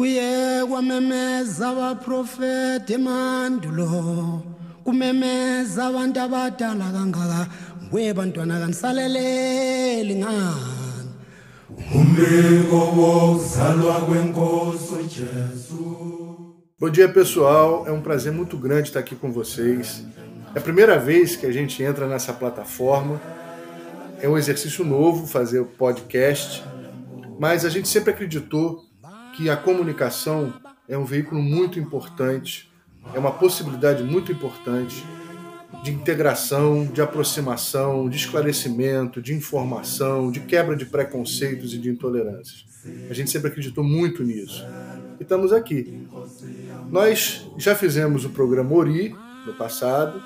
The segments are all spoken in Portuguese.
kuye kwamemeza abaprofeti emandulo kumemeza abantu abadala kangaka nguye bantwana kanisaleleli ngani umbiko wokuzalwa kwenkosi ujesu Bom dia, pessoal. É um prazer muito grande estar aqui com vocês. É a primeira vez que a gente entra nessa plataforma. É um exercício novo fazer o podcast, mas a gente sempre acreditou que a comunicação é um veículo muito importante, é uma possibilidade muito importante de integração, de aproximação, de esclarecimento, de informação, de quebra de preconceitos e de intolerâncias. A gente sempre acreditou muito nisso. E estamos aqui. Nós já fizemos o programa Ori no passado.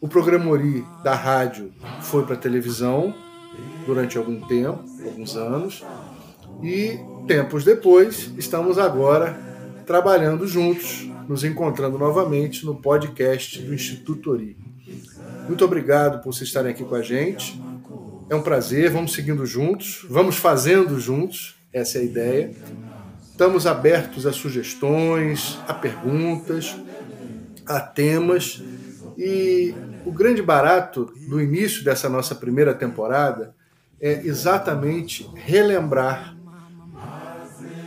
O programa Ori da rádio foi para televisão durante algum tempo, alguns anos. E tempos depois, estamos agora trabalhando juntos, nos encontrando novamente no podcast do Instituto Ori. Muito obrigado por vocês estarem aqui com a gente. É um prazer, vamos seguindo juntos, vamos fazendo juntos, essa é a ideia. Estamos abertos a sugestões, a perguntas, a temas. E o grande barato do início dessa nossa primeira temporada é exatamente relembrar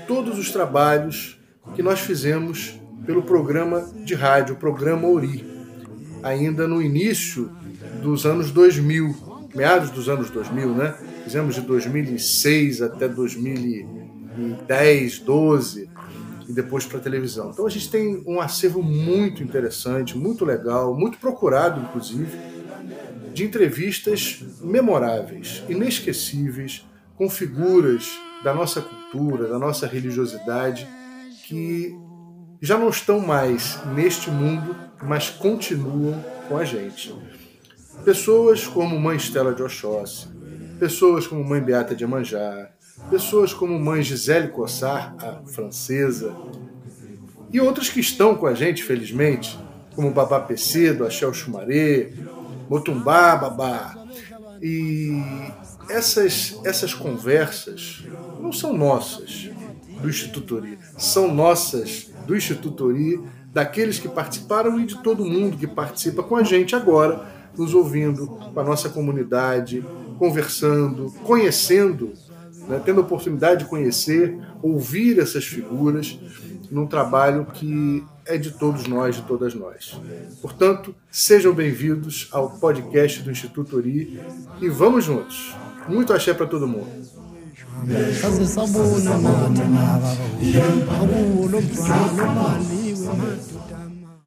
todos os trabalhos que nós fizemos pelo programa de rádio, o programa Ori, ainda no início dos anos 2000, meados dos anos 2000, né? Fizemos de 2006 até 2010, 12 e depois para televisão. Então a gente tem um acervo muito interessante, muito legal, muito procurado, inclusive, de entrevistas memoráveis, inesquecíveis, com figuras da nossa cultura, da nossa religiosidade, que já não estão mais neste mundo, mas continuam com a gente. Pessoas como Mãe Estela de Oxóssi, pessoas como Mãe Beata de Amanjá, pessoas como Mãe Gisele Cossar, a francesa, e outras que estão com a gente, felizmente, como Babá Pecedo, Axel Chumaré, Motumbá, Babá. E essas, essas conversas não são nossas do Instituto Ori, são nossas do Instituto Ori, daqueles que participaram e de todo mundo que participa com a gente agora, nos ouvindo, com a nossa comunidade, conversando, conhecendo, né, tendo a oportunidade de conhecer, ouvir essas figuras num trabalho que é de todos nós, de todas nós. Portanto, sejam bem-vindos ao podcast do Instituto Ori e vamos juntos. Muito axé para todo mundo.